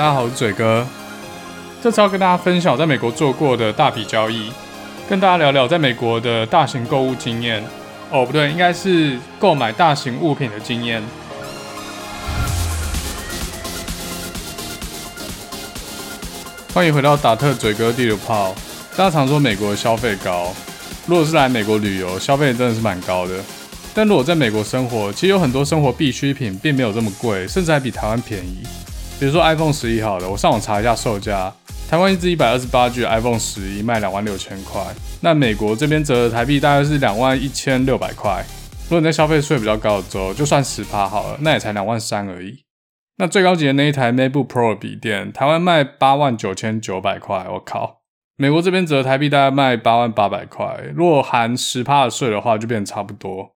大家好，我是嘴哥。这次要跟大家分享我在美国做过的大笔交易，跟大家聊聊在美国的大型购物经验。哦，不对，应该是购买大型物品的经验。欢迎回到达特嘴哥地图炮。大家常说美国消费高，如果是来美国旅游，消费真的是蛮高的。但如果在美国生活，其实有很多生活必需品并没有这么贵，甚至还比台湾便宜。比如说 iPhone 十一好了，我上网查一下售价，台湾一支一百二十八 G iPhone 十一卖两万六千块，那美国这边折合台币大概是两万一千六百块。如果你在消费税比较高的州，就算十趴好了，那也才两万三而已。那最高级的那一台 MacBook Pro 笔电，台湾卖八万九千九百块，我靠！美国这边折合台币大概卖八万八百块，如果含十趴的税的话，就变成差不多。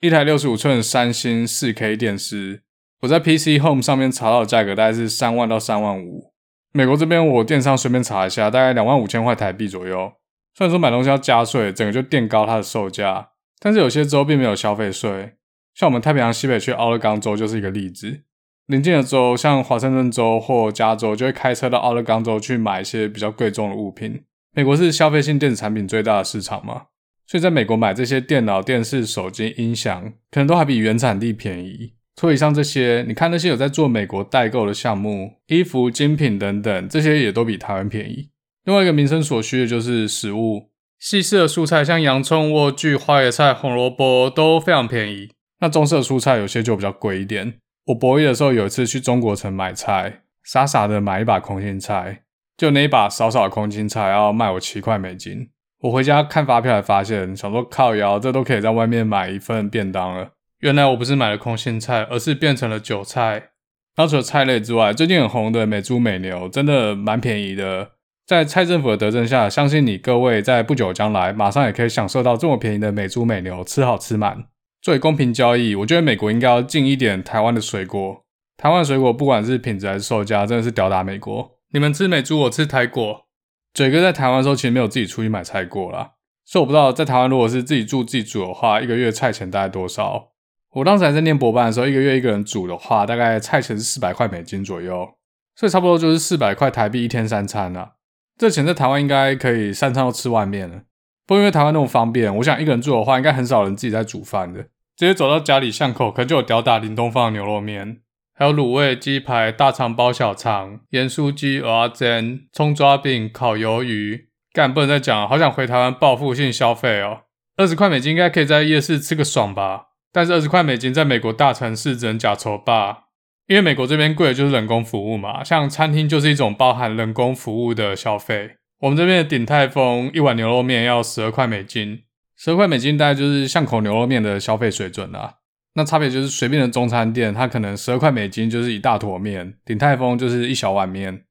一台六十五寸三星四 K 电视，我在 PC Home 上面查到的价格大概是三万到三万五。美国这边我电商随便查一下，大概两万五千块台币左右。虽然说买东西要加税，整个就垫高它的售价，但是有些州并没有消费税，像我们太平洋西北区奥勒冈州就是一个例子。邻近的州像华盛顿州或加州，就会开车到奥勒冈州去买一些比较贵重的物品。美国是消费性电子产品最大的市场嘛。所以，在美国买这些电脑、电视、手机、音响，可能都还比原产地便宜。除以上这些，你看那些有在做美国代购的项目，衣服、精品等等，这些也都比台湾便宜。另外一个民生所需的就是食物，西式的蔬菜像洋葱、莴苣、花椰菜、红萝卜都非常便宜。那中式的蔬菜有些就比较贵一点。我博一的时候有一次去中国城买菜，傻傻的买一把空心菜，就那一把少少的空心菜要卖我七块美金。我回家看发票，才发现，想说靠腰，这都可以在外面买一份便当了。原来我不是买了空心菜，而是变成了韭菜。那除了菜类之外，最近很红的美猪美牛真的蛮便宜的。在蔡政府的德政下，相信你各位在不久将来，马上也可以享受到这么便宜的美猪美牛，吃好吃满。作为公平交易，我觉得美国应该要进一点台湾的水果。台湾水果不管是品质还是售价，真的是吊打美国。你们吃美猪，我吃台果。嘴哥在台湾的时候，其实没有自己出去买菜过啦，所以我不知道在台湾如果是自己住自己煮的话，一个月菜钱大概多少。我当时还在念博班的时候，一个月一个人煮的话，大概菜钱是四百块美金左右，所以差不多就是四百块台币一天三餐啦。这钱在台湾应该可以三餐都吃外面了。不过因为台湾那么方便，我想一个人住的话，应该很少人自己在煮饭的，直接走到家里巷口，可能就有吊打林东方牛肉面。还有卤味、鸡排、大肠包小肠、盐酥鸡、蚵仔煎、葱抓饼、烤鱿鱼，干不能再讲了，好想回台湾报复性消费哦！二十块美金应该可以在夜市吃个爽吧？但是二十块美金在美国大城市只能假愁吧？因为美国这边贵的就是人工服务嘛，像餐厅就是一种包含人工服务的消费。我们这边的鼎泰丰一碗牛肉面要十二块美金，十二块美金大概就是巷口牛肉面的消费水准啦。那差别就是随便的中餐店，它可能十二块美金就是一大坨面，鼎泰丰就是一小碗面。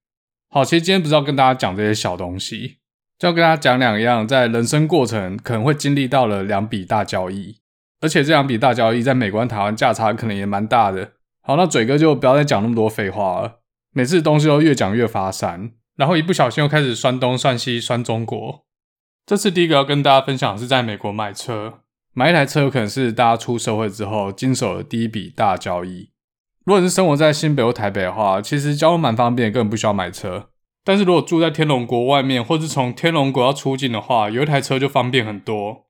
好，其实今天不是要跟大家讲这些小东西，就要跟大家讲两样，在人生过程可能会经历到了两笔大交易，而且这两笔大交易在美国和台湾价差可能也蛮大的。好，那嘴哥就不要再讲那么多废话了，每次东西都越讲越发散，然后一不小心又开始酸东酸西酸中国。这次第一个要跟大家分享的是在美国买车。买一台车有可能是大家出社会之后经手的第一笔大交易。如果是生活在新北或台北的话，其实交通蛮方便，根本不需要买车。但是如果住在天龙国外面，或是从天龙国要出境的话，有一台车就方便很多。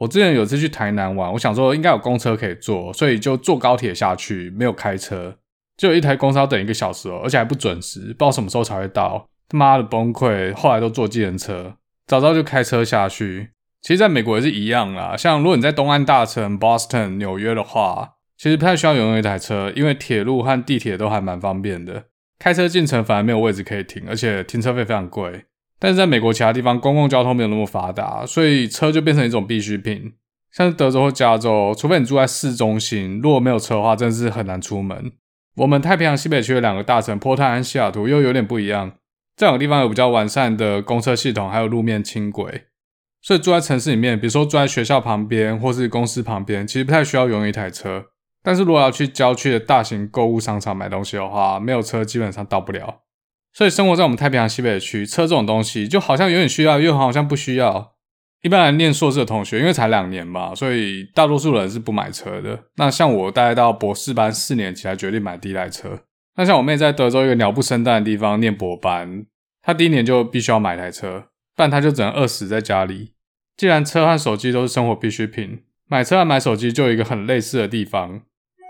我之前有次去台南玩，我想说应该有公车可以坐，所以就坐高铁下去，没有开车。就有一台公车要等一个小时哦，而且还不准时，不知道什么时候才会到。他妈的崩溃！后来都坐计程车，早知道就开车下去。其实，在美国也是一样啦。像如果你在东岸大城 Boston、纽约的话，其实不太需要拥有一台车，因为铁路和地铁都还蛮方便的。开车进城反而没有位置可以停，而且停车费非常贵。但是在美国其他地方，公共交通没有那么发达，所以车就变成一种必需品。像是德州或加州，除非你住在市中心，如果没有车的话，真的是很难出门。我们太平洋西北区的两个大城波特兰西雅图又有点不一样，这两个地方有比较完善的公车系统，还有路面轻轨。所以住在城市里面，比如说住在学校旁边或是公司旁边，其实不太需要拥一台车。但是如果要去郊区的大型购物商场买东西的话，没有车基本上到不了。所以生活在我们太平洋西北区，车这种东西就好像有点需要，又好像不需要。一般来念硕士的同学，因为才两年嘛，所以大多数人是不买车的。那像我，大概到博士班四年级才决定买第一台车。那像我妹在德州一个鸟不生蛋的地方念博班，她第一年就必须要买台车，不然她就只能饿死在家里。既然车和手机都是生活必需品，买车和买手机就有一个很类似的地方，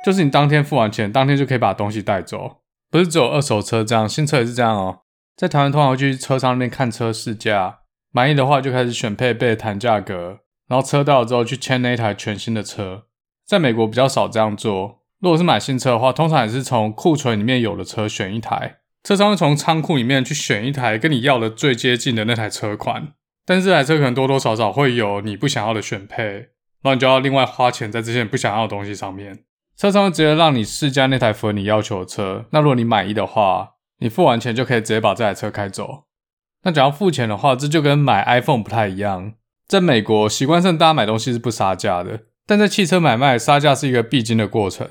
就是你当天付完钱，当天就可以把东西带走。不是只有二手车这样，新车也是这样哦。在台湾通常会去车商那边看车试驾，满意的话就开始选配备、谈价格，然后车到了之后去签那一台全新的车。在美国比较少这样做。如果是买新车的话，通常也是从库存里面有的车选一台，车商会从仓库里面去选一台跟你要的最接近的那台车款，但是这台车可能多多少少会有你不想要的选配，然后你就要另外花钱在这些不想要的东西上面。车商直接让你试驾那台符合你要求的车，那如果你满意的话，你付完钱就可以直接把这台车开走。那只要付钱的话，这就跟买 iPhone 不太一样，在美国习惯上大家买东西是不杀价的，但在汽车买卖杀价是一个必经的过程。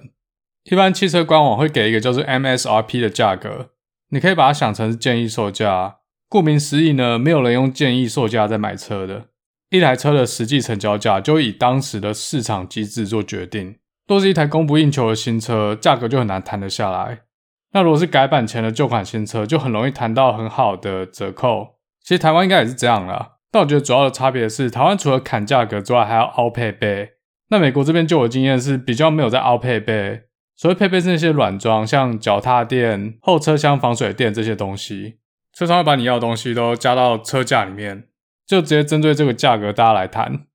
一般汽车官网会给一个叫做 MSRP 的价格，你可以把它想成是建议售价。顾名思义呢，没有人用建议售价在买车的。一台车的实际成交价就以当时的市场机制做决定。若是一台供不应求的新车，价格就很难谈得下来。那如果是改版前的旧款新车，就很容易谈到很好的折扣。其实台湾应该也是这样啦，但我觉得主要的差别是，台湾除了砍价格之外，还要凹配备。那美国这边就我经验是比较没有在凹配备。所谓配备是那些软装，像脚踏垫、后车厢防水垫这些东西，车商会把你要的东西都加到车价里面，就直接针对这个价格大家来谈。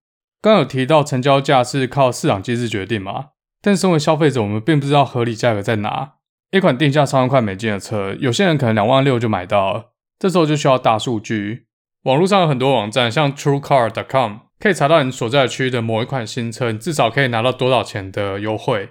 刚有提到成交价是靠市场机制决定嘛，但身为消费者，我们并不知道合理价格在哪。一款定价三万块美金的车，有些人可能两万六就买到了，这时候就需要大数据。网络上有很多网站，像 TrueCar.com，可以查到你所在区域的某一款新车，你至少可以拿到多少钱的优惠。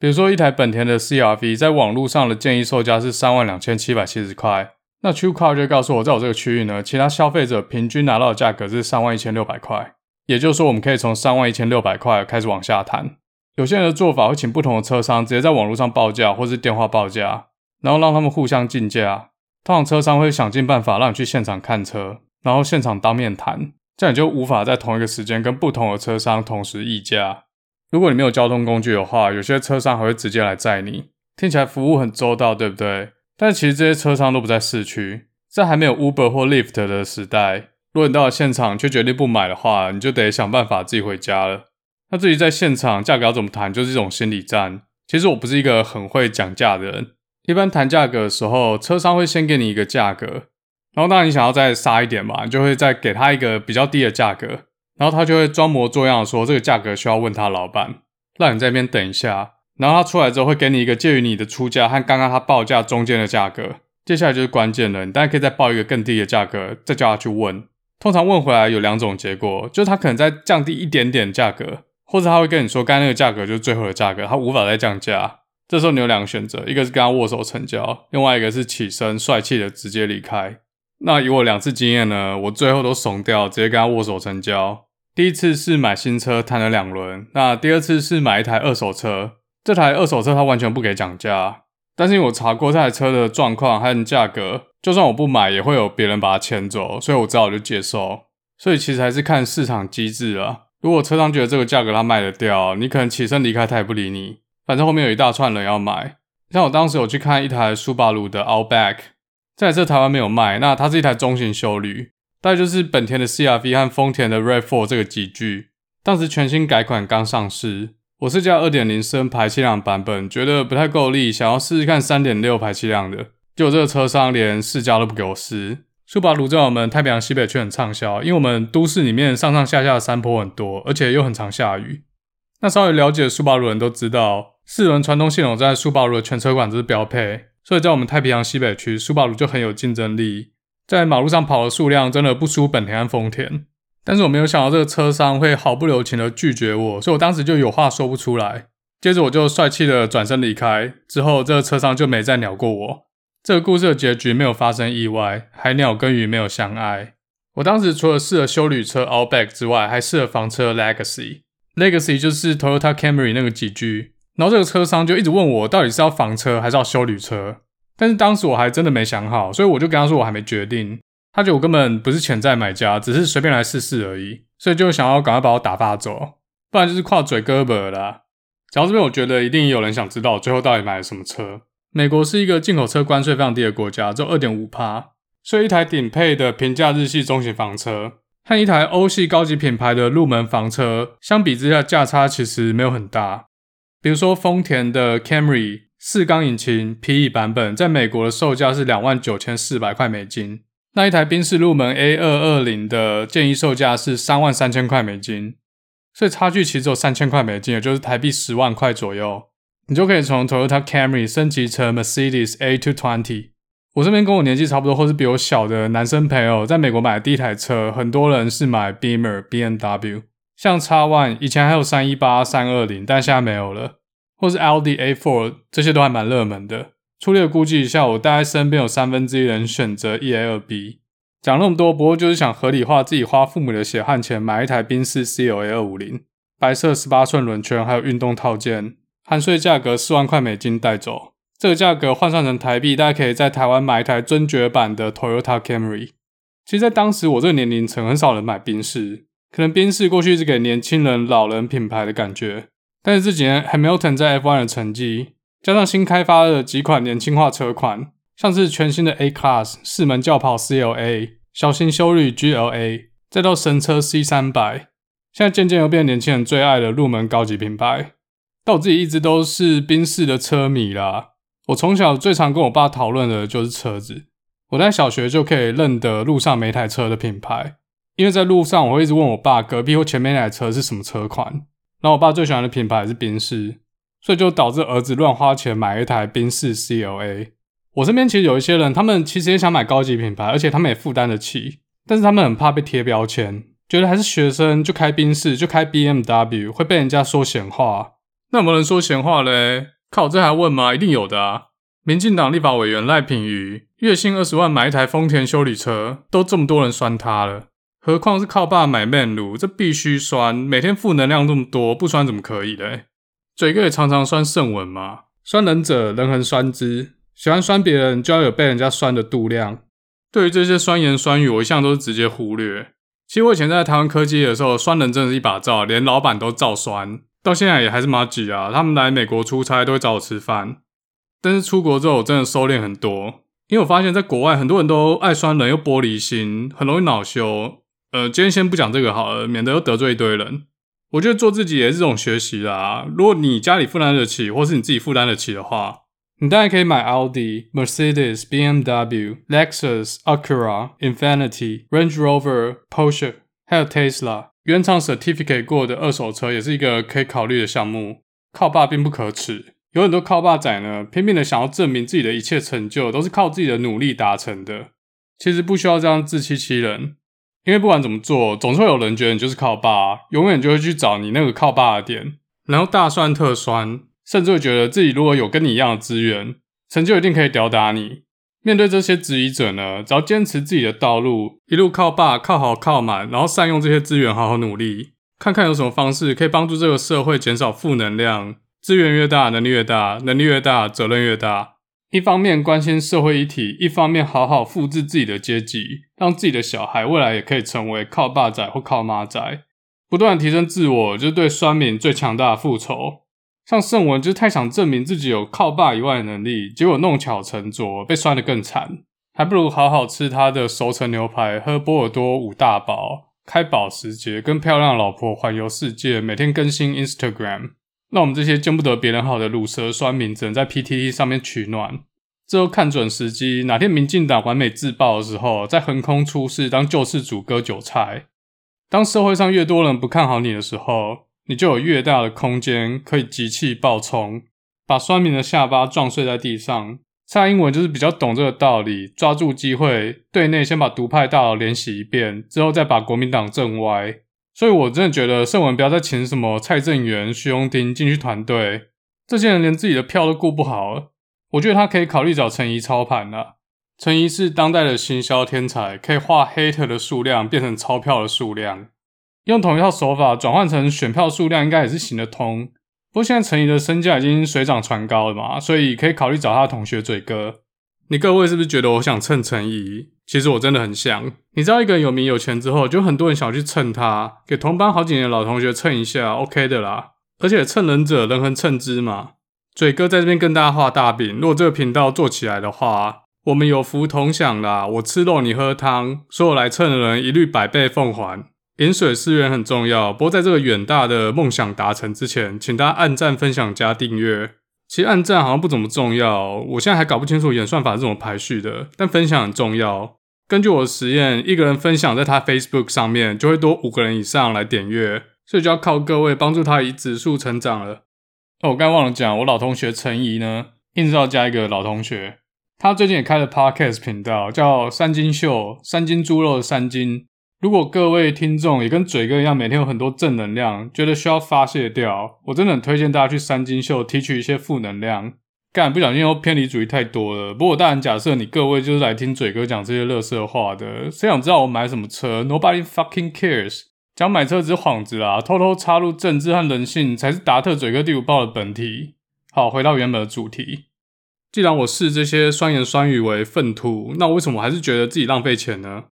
比如说，一台本田的 CR-V 在网络上的建议售价是三万两千七百七十块，那 TrueCar 就告诉我，在我这个区域呢，其他消费者平均拿到的价格是三万一千六百块。也就是说，我们可以从三万一千六百块开始往下谈。有些人的做法会请不同的车商直接在网络上报价，或是电话报价，然后让他们互相竞价。通常车商会想尽办法让你去现场看车，然后现场当面谈，这样你就无法在同一个时间跟不同的车商同时议价。如果你没有交通工具的话，有些车商还会直接来载你，听起来服务很周到，对不对？但其实这些车商都不在市区，在还没有 Uber 或 Lyft 的时代，如果你到了现场却决定不买的话，你就得想办法自己回家了。那至于在现场价格要怎么谈，就是一种心理战。其实我不是一个很会讲价的人，一般谈价格的时候，车商会先给你一个价格，然后当然你想要再杀一点嘛，你就会再给他一个比较低的价格。然后他就会装模作样的说，这个价格需要问他老板，让你在那边等一下。然后他出来之后会给你一个介于你的出价和刚刚他报价中间的价格。接下来就是关键了，你大概可以再报一个更低的价格，再叫他去问。通常问回来有两种结果，就是他可能再降低一点点价格，或者他会跟你说刚才那个价格就是最后的价格，他无法再降价。这时候你有两个选择，一个是跟他握手成交，另外一个是起身帅气的直接离开。那以我两次经验呢，我最后都怂掉，直接跟他握手成交。第一次是买新车谈了两轮，那第二次是买一台二手车。这台二手车他完全不给讲价，但是因为我查过这台车的状况和价格，就算我不买也会有别人把它牵走，所以我只好就接受。所以其实还是看市场机制啊。如果车商觉得这个价格他卖得掉，你可能起身离开，他也不理你。反正后面有一大串人要买。像我当时有去看一台苏巴鲁的 Outback，这台车台湾没有卖，那它是一台中型休旅。大概就是本田的 CR-V 和丰田的 RAV4 这个级距，当时全新改款刚上市，我是加2.0升排气量版本，觉得不太够力，想要试试看3.6排气量的，结果这个车商连试驾都不给我试。苏巴鲁在我们太平洋西北区很畅销，因为我们都市里面上上下下的山坡很多，而且又很常下雨。那稍微了解苏巴鲁人都知道，四轮传动系统在苏巴鲁的全车款都是标配，所以在我们太平洋西北区，苏巴鲁就很有竞争力。在马路上跑的数量真的不输本田和丰田，但是我没有想到这个车商会毫不留情的拒绝我，所以我当时就有话说不出来。接着我就帅气的转身离开，之后这个车商就没再鸟过我。这个故事的结局没有发生意外，海鸟跟鱼没有相爱。我当时除了试了休旅车 Outback 之外，还试了房车 Legacy。Legacy 就是 Toyota Camry 那个级距，然后这个车商就一直问我到底是要房车还是要休旅车。但是当时我还真的没想好，所以我就跟他说我还没决定。他觉得我根本不是潜在买家，只是随便来试试而已，所以就想要赶快把我打发走，不然就是跨嘴胳膊啦。讲到这边，我觉得一定有人想知道我最后到底买了什么车。美国是一个进口车关税非常低的国家，只有二点五趴，所以一台顶配的平价日系中型房车和一台欧系高级品牌的入门房车相比之下，价差其实没有很大。比如说丰田的 Camry 四缸引擎 PE 版本，在美国的售价是两万九千四百块美金，那一台宾士入门 A 二二零的建议售价是三万三千块美金，所以差距其实只有三千块美金，也就是台币十万块左右。你就可以从 Toyota Camry 升级成 Mercedes A220。我身边跟我年纪差不多或是比我小的男生朋友，在美国买的第一台车，很多人是买 Beamer BMW，像 X1 以前还有三一八、三二零，但现在没有了，或是 Audi A4，这些都还蛮热门的。粗略估计一下，我大概身边有三分之一人选择 1A2B。讲那么多，不过就是想合理化自己花父母的血汗钱买一台宾士 CLA 二五零，白色十八寸轮圈，还有运动套件。含税价格四万块美金带走，这个价格换算成台币，大家可以在台湾买一台尊爵版的 Toyota Camry。其实，在当时我这个年龄层，很少人买宾士，可能宾士过去是给年轻人、老人品牌的感觉。但是这几年 Hamilton 在 F1 的成绩，加上新开发的几款年轻化车款，像是全新的 A Class 四门轿跑 CLA、小型休旅 GLA，再到神车 C 三百，现在渐渐又变年轻人最爱的入门高级品牌。但我自己一直都是宾士的车迷啦。我从小最常跟我爸讨论的就是车子。我在小学就可以认得路上每台车的品牌，因为在路上我会一直问我爸隔壁或前面那台车是什么车款。然后我爸最喜欢的品牌是宾士，所以就导致儿子乱花钱买一台宾士 CLA。我身边其实有一些人，他们其实也想买高级品牌，而且他们也负担得起，但是他们很怕被贴标签，觉得还是学生就开宾士就开 BMW 会被人家说闲话。那有没有人说闲话嘞？靠，这还问吗？一定有的啊！民进党立法委员赖品妤月薪二十万买一台丰田修理车，都这么多人酸他了，何况是靠爸买 Man 炉，这必须酸，每天负能量这么多，不酸怎么可以嘞？嘴哥也常常酸圣文嘛，酸人者人恒酸之，喜欢酸别人就要有被人家酸的度量。对于这些酸言酸语，我一向都是直接忽略。其实我以前在台湾科技的时候，酸人真的是一把罩，连老板都照酸。到现在也还是麻吉啊，他们来美国出差都会找我吃饭，但是出国之后我真的收敛很多，因为我发现在国外很多人都爱酸人又玻璃心，很容易恼羞。呃，今天先不讲这个好了，免得又得罪一堆人。我觉得做自己也是这种学习啦。如果你家里负担得起，或是你自己负担得起的话，你当然可以买奥迪、Mercedes、BMW、Lexus、Acura、Infiniti、Range Rover、Porsche，还有 Tesla。原厂 certificate 过的二手车也是一个可以考虑的项目。靠爸并不可耻，有很多靠爸仔呢，拼命的想要证明自己的一切成就都是靠自己的努力达成的。其实不需要这样自欺欺人，因为不管怎么做，总是会有人觉得你就是靠爸，永远就会去找你那个靠爸的点，然后大酸特酸，甚至会觉得自己如果有跟你一样的资源，成就一定可以吊打你。面对这些质疑者呢，只要坚持自己的道路，一路靠爸，靠好靠满，然后善用这些资源，好好努力，看看有什么方式可以帮助这个社会减少负能量。资源越大，能力越大，能力越大，责任越大。一方面关心社会议题，一方面好好复制自己的阶级，让自己的小孩未来也可以成为靠爸仔或靠妈仔，不断提升自我，就是对酸民最强大的复仇。像圣文就是太想证明自己有靠爸以外的能力，结果弄巧成拙，被摔得更惨。还不如好好吃他的熟成牛排，喝波尔多五大堡，开保时捷，跟漂亮老婆环游世界，每天更新 Instagram。那我们这些见不得别人好的鲁蛇酸民，只能在 PTT 上面取暖。最后看准时机，哪天民进党完美自爆的时候，再横空出世当救世主割韭菜。当社会上越多人不看好你的时候，你就有越大的空间可以集气爆冲，把酸民的下巴撞碎在地上。蔡英文就是比较懂这个道理，抓住机会，对内先把独派大佬连洗一遍，之后再把国民党震歪。所以我真的觉得圣文不要再请什么蔡正元、徐荣婷进去团队，这些人连自己的票都顾不好。我觉得他可以考虑找陈怡操盘了。陈怡是当代的行销天才，可以化 hater 的数量变成钞票的数量。用同一套手法转换成选票数量，应该也是行得通。不过现在陈怡的身价已经水涨船高了嘛，所以可以考虑找他同学嘴哥。你各位是不是觉得我想蹭陈怡？其实我真的很想。你知道一个人有名有钱之后，就很多人想去蹭他，给同班好几年的老同学蹭一下，OK 的啦。而且蹭人者人恒蹭之嘛，嘴哥在这边跟大家画大饼，如果这个频道做起来的话，我们有福同享啦！我吃肉，你喝汤，所有来蹭的人一律百倍奉还。饮水思源很重要，不过在这个远大的梦想达成之前，请大家按赞、分享、加订阅。其实按赞好像不怎么重要，我现在还搞不清楚演算法是怎么排序的，但分享很重要。根据我的实验，一个人分享在他 Facebook 上面，就会多五个人以上来点阅，所以就要靠各位帮助他以指数成长了。哦，我刚忘了讲，我老同学陈怡呢，硬是要加一个老同学，他最近也开了 Podcast 频道，叫三金秀，三斤猪肉三金。如果各位听众也跟嘴哥一样，每天有很多正能量，觉得需要发泄掉，我真的很推荐大家去三金秀提取一些负能量。干，不小心又偏离主义太多了。不过当然假设你各位就是来听嘴哥讲这些垃圾话的，谁想知道我买什么车？Nobody fucking cares。讲买车只是幌子啦，偷偷插入政治和人性才是达特嘴哥第五报的本体。好，回到原本的主题。既然我视这些酸言酸语为粪土，那为什么还是觉得自己浪费钱呢？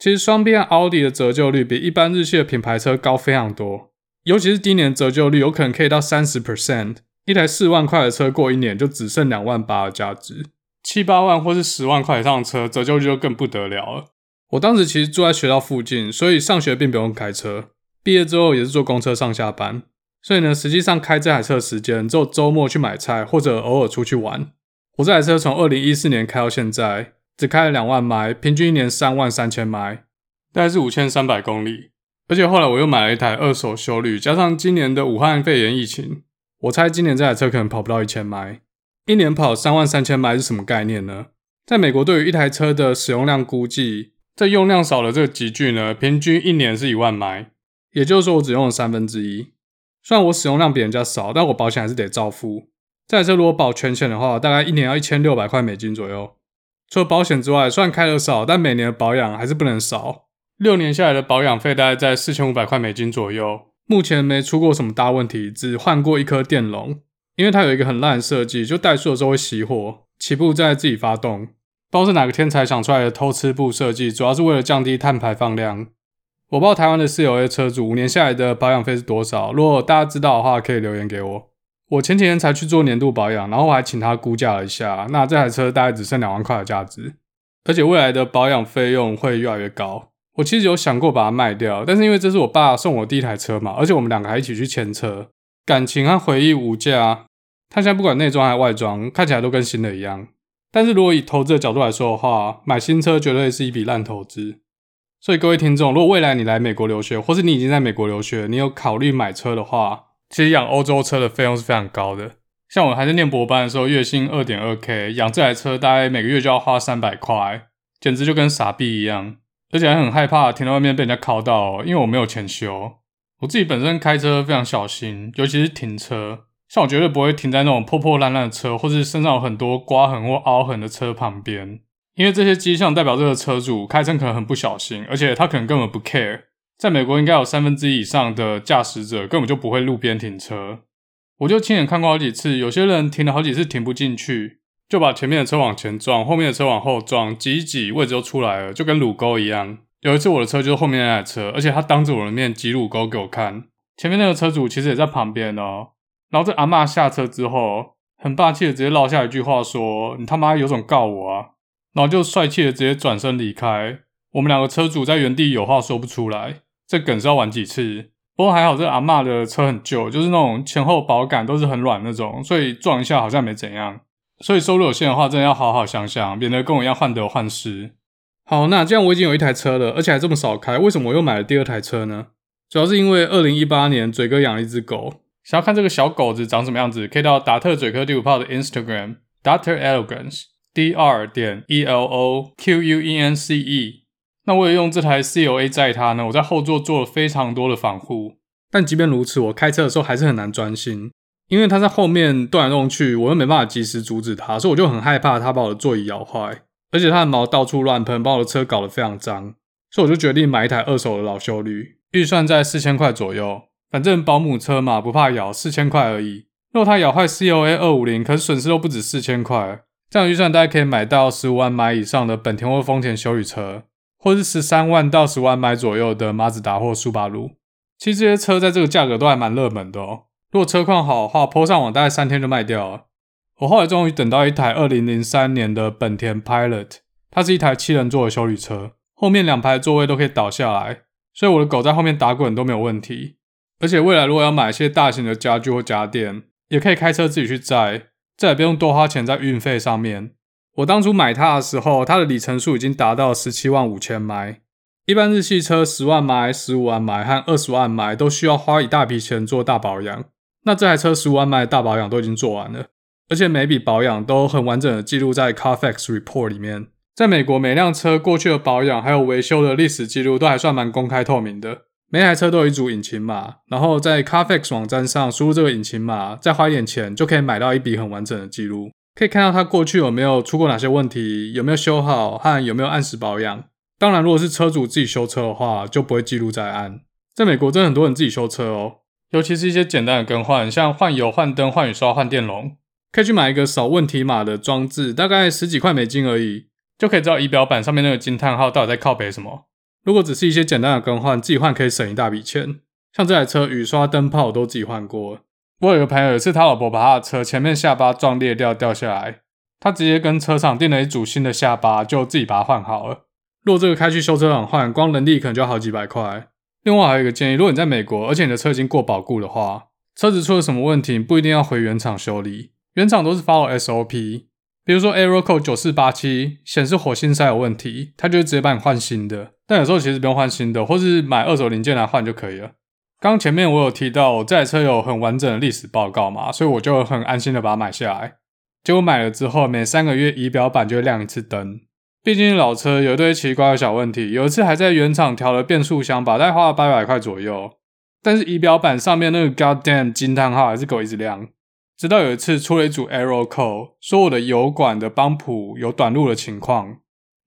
其实双 B 和奥迪的折旧率比一般日系的品牌车高非常多，尤其是今年折旧率有可能可以到三十 percent。一台四万块的车过一年就只剩两万八的价值，七八万或是十万块以上的车折旧率就更不得了了。我当时其实住在学校附近，所以上学并不用开车。毕业之后也是坐公车上下班，所以呢，实际上开这台车的时间只有周末去买菜或者偶尔出去玩。我这台车从二零一四年开到现在。只开了两万迈，平均一年三万三千迈，大概是五千三百公里。而且后来我又买了一台二手修旅，加上今年的武汉肺炎疫情，我猜今年这台车可能跑不到一千迈。一年跑三万三千迈是什么概念呢？在美国，对于一台车的使用量估计，在用量少的这个集聚呢，平均一年是一万迈，也就是说我只用了三分之一。虽然我使用量比人家少，但我保险还是得照付。这台车如果保全险的话，大概一年要一千六百块美金左右。除了保险之外，虽然开得少，但每年的保养还是不能少。六年下来的保养费大概在四千五百块美金左右。目前没出过什么大问题，只换过一颗电容，因为它有一个很烂的设计，就怠速的时候会熄火，起步再自己发动。不知道是哪个天才想出来的偷吃步设计，主要是为了降低碳排放量。我不知道台湾的 CLA 车主五年下来的保养费是多少，如果大家知道的话，可以留言给我。我前几天才去做年度保养，然后我还请他估价了一下，那这台车大概只剩两万块的价值，而且未来的保养费用会越来越高。我其实有想过把它卖掉，但是因为这是我爸送我第一台车嘛，而且我们两个还一起去签车，感情和回忆无价。它现在不管内装还是外装，看起来都跟新的一样。但是如果以投资的角度来说的话，买新车绝对是一笔烂投资。所以各位听众，如果未来你来美国留学，或是你已经在美国留学，你有考虑买车的话，其实养欧洲车的费用是非常高的，像我还在念博班的时候，月薪二点二 K，养这台车大概每个月就要花三百块，简直就跟傻逼一样，而且还很害怕停在外面被人家拷到，因为我没有钱修。我自己本身开车非常小心，尤其是停车，像我绝对不会停在那种破破烂烂的车，或是身上有很多刮痕或凹痕的车旁边，因为这些迹象代表这个车主开车可能很不小心，而且他可能根本不 care。在美国，应该有三分之一以上的驾驶者根本就不会路边停车。我就亲眼看过好几次，有些人停了好几次停不进去，就把前面的车往前撞，后面的车往后撞，挤一挤，位置就出来了，就跟乳沟一样。有一次我的车就是后面那台车，而且他当着我的面挤乳沟给我看。前面那个车主其实也在旁边哦。然后这阿嬷下车之后，很霸气的直接撂下一句话说：“你他妈有种告我啊！”然后就帅气的直接转身离开。我们两个车主在原地有话说不出来。这梗是要玩几次？不过还好，这阿嬷的车很旧，就是那种前后保杆都是很软那种，所以撞一下好像没怎样。所以收入有限的话，真的要好好想想，免得跟我一样患得患失。好，那既然我已经有一台车了，而且还这么少开，为什么我又买了第二台车呢？主要是因为二零一八年嘴哥养了一只狗，想要看这个小狗子长什么样子，可以到达特嘴哥第五炮的 Instagram Doctor Elegance D R 点 E L O Q U E N C E。那我也用这台 CLA 载它呢，我在后座做了非常多的防护，但即便如此，我开车的时候还是很难专心，因为它在后面动来动去，我又没办法及时阻止它，所以我就很害怕它把我的座椅咬坏，而且它的毛到处乱喷，把我的车搞得非常脏，所以我就决定买一台二手的老休旅，预算在四千块左右，反正保姆车嘛，不怕咬，四千块而已。如果它咬坏 COA 二五零，可是损失都不止四千块，这样预算大概可以买到十五万买以上的本田或丰田修理车。或是十三万到十万买左右的马自达或苏巴鲁，其实这些车在这个价格都还蛮热门的哦。如果车况好的话，po 上网大概三天就卖掉了。我后来终于等到一台二零零三年的本田 Pilot，它是一台七人座的休旅车，后面两排座位都可以倒下来，所以我的狗在后面打滚都没有问题。而且未来如果要买一些大型的家具或家电，也可以开车自己去载，再也不用多花钱在运费上面。我当初买它的时候，它的里程数已经达到十七万五千迈。一般日系车十万迈、十五万迈和二十万迈都需要花一大笔钱做大保养，那这台车十五万迈的大保养都已经做完了，而且每笔保养都很完整的记录在 Carfax Report 里面。在美国，每辆车过去的保养还有维修的历史记录都还算蛮公开透明的。每台车都有一组引擎码，然后在 Carfax 网站上输入这个引擎码，再花一点钱就可以买到一笔很完整的记录，可以看到它过去有没有出过哪些问题，有没有修好和有没有按时保养。当然，如果是车主自己修车的话，就不会记录在案。在美国，真的很多人自己修车哦，尤其是一些简单的更换，像换油、换灯、换雨刷、换电容，可以去买一个扫问题码的装置，大概十几块美金而已，就可以知道仪表板上面那个惊叹号到底在靠北什么。如果只是一些简单的更换，自己换可以省一大笔钱。像这台车雨刷、灯泡都自己换过。我有个朋友，有一次他老婆把他的车前面下巴撞裂掉掉下来，他直接跟车厂订了一组新的下巴，就自己把它换好了。如果这个开去修车厂换，光人力可能就要好几百块。另外还有一个建议，如果你在美国，而且你的车已经过保固的话，车子出了什么问题，不一定要回原厂修理，原厂都是 follow SOP。比如说 Aero Code 九四八七显示火星塞有问题，他就会直接帮你换新的。但有时候其实不用换新的，或是买二手零件来换就可以了。刚前面我有提到，我这台车有很完整的历史报告嘛，所以我就很安心的把它买下来。结果买了之后，每三个月仪表板就会亮一次灯。毕竟老车有一堆奇怪的小问题，有一次还在原厂调了变速箱吧，大概花了八百块左右。但是仪表板上面那个 goddamn 惊叹号还是给我一直亮。直到有一次出了一组 error code，说我的油管的帮浦有短路的情况，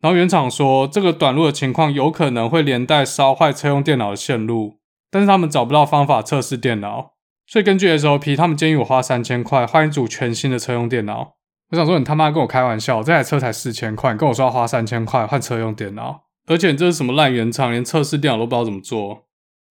然后原厂说这个短路的情况有可能会连带烧坏车用电脑的线路，但是他们找不到方法测试电脑，所以根据 SOP，他们建议我花三千块换一组全新的车用电脑。我想说，你他妈跟我开玩笑！这台车才四千块，你跟我说要花三千块换车用电脑，而且你这是什么烂原厂，连测试电脑都不知道怎么做。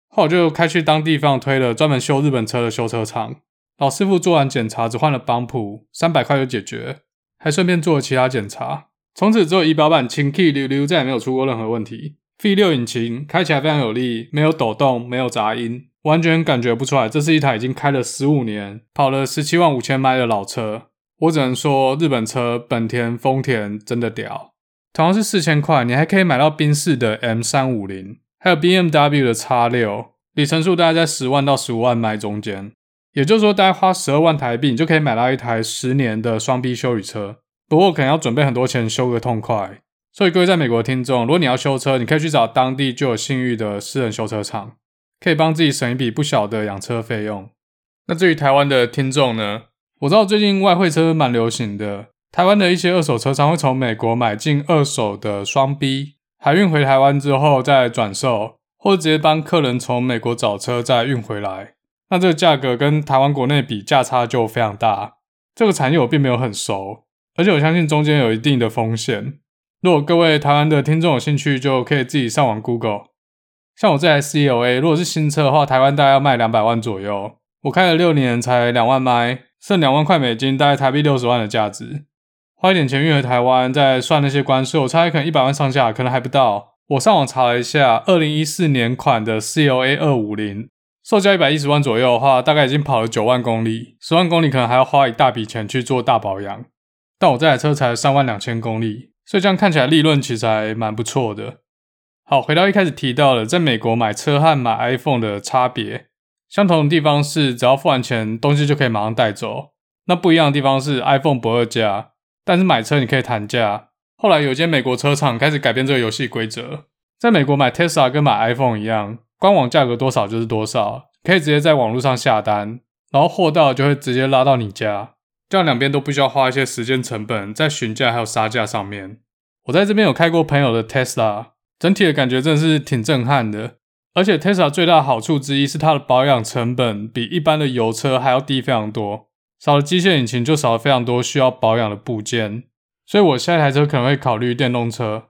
后来我就开去当地方推了专门修日本车的修车厂，老师傅做完检查，只换了帮浦，三百块就解决，还顺便做了其他检查。从此之后，仪表板清气溜溜，再也没有出过任何问题。V6 引擎开起来非常有力，没有抖动，没有杂音，完全感觉不出来这是一台已经开了十五年、跑了十七万五千迈的老车。我只能说，日本车本田、丰田真的屌。同样是四千块，你还可以买到宾士的 M 三五零，还有 BMW 的 X 六，里程数大概在十万到十五万迈中间。也就是说，大概花十二万台币，你就可以买到一台十年的双 B 修旅车。不过，可能要准备很多钱修个痛快。所以，各位在美国的听众，如果你要修车，你可以去找当地就有信誉的私人修车厂，可以帮自己省一笔不小的养车费用。那至于台湾的听众呢？我知道最近外汇车蛮流行的，台湾的一些二手车商会从美国买进二手的双 B，海运回台湾之后再转售，或者直接帮客人从美国找车再运回来。那这个价格跟台湾国内比价差就非常大。这个产业我并没有很熟，而且我相信中间有一定的风险。如果各位台湾的听众有兴趣，就可以自己上网 Google。像我这台 CLA，如果是新车的话，台湾大概要卖两百万左右，我开了六年才两万迈。剩两万块美金，大概台币六十万的价值，花一点钱运回台湾，再算那些关税，我猜可能一百万上下，可能还不到。我上网查了一下，二零一四年款的 CLA 二五零，售价一百一十万左右的话，大概已经跑了九万公里，十万公里可能还要花一大笔钱去做大保养。但我这台车才三万两千公里，所以这样看起来利润其实还蛮不错的。好，回到一开始提到的，在美国买车和买 iPhone 的差别。相同的地方是，只要付完钱，东西就可以马上带走。那不一样的地方是，iPhone 不二价，但是买车你可以谈价。后来有间美国车厂开始改变这个游戏规则，在美国买 Tesla 跟买 iPhone 一样，官网价格多少就是多少，可以直接在网络上下单，然后货到就会直接拉到你家，这样两边都不需要花一些时间成本在询价还有杀价上面。我在这边有开过朋友的 Tesla，整体的感觉真的是挺震撼的。而且 Tesla 最大的好处之一是它的保养成本比一般的油车还要低非常多，少了机械引擎就少了非常多需要保养的部件，所以我下一台车可能会考虑电动车，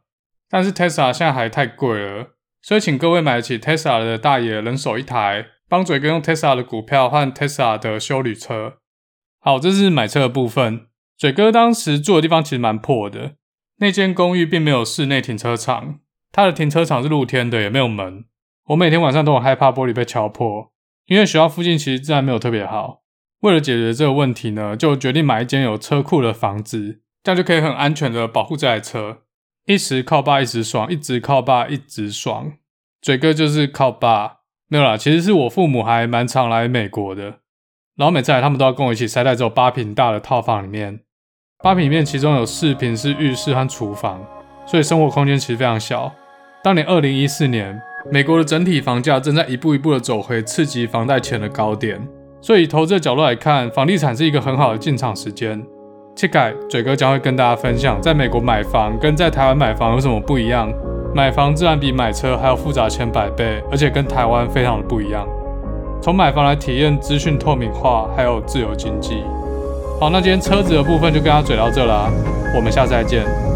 但是 Tesla 现在还太贵了，所以请各位买得起 Tesla 的大爷人手一台，帮嘴哥用 Tesla 的股票换 Tesla 的修旅车。好，这是买车的部分。嘴哥当时住的地方其实蛮破的，那间公寓并没有室内停车场，他的停车场是露天的，也没有门。我每天晚上都很害怕玻璃被敲破，因为学校附近其实治安没有特别好。为了解决这个问题呢，就决定买一间有车库的房子，这样就可以很安全的保护这台车。一时靠爸一时爽，一直靠爸一直爽。嘴哥就是靠爸，没有啦，其实是我父母还蛮常来美国的，然后每次来他们都要跟我一起塞在这种八坪大的套房里面。八坪里面其中有四坪是浴室和厨房，所以生活空间其实非常小。当年二零一四年，美国的整体房价正在一步一步的走回刺激房贷前的高点，所以投资的角度来看，房地产是一个很好的进场时间。接下来，嘴哥将会跟大家分享，在美国买房跟在台湾买房有什么不一样。买房自然比买车还要复杂千百倍，而且跟台湾非常的不一样。从买房来体验资讯透明化，还有自由经济。好，那今天车子的部分就跟大家嘴到这啦，我们下次再见。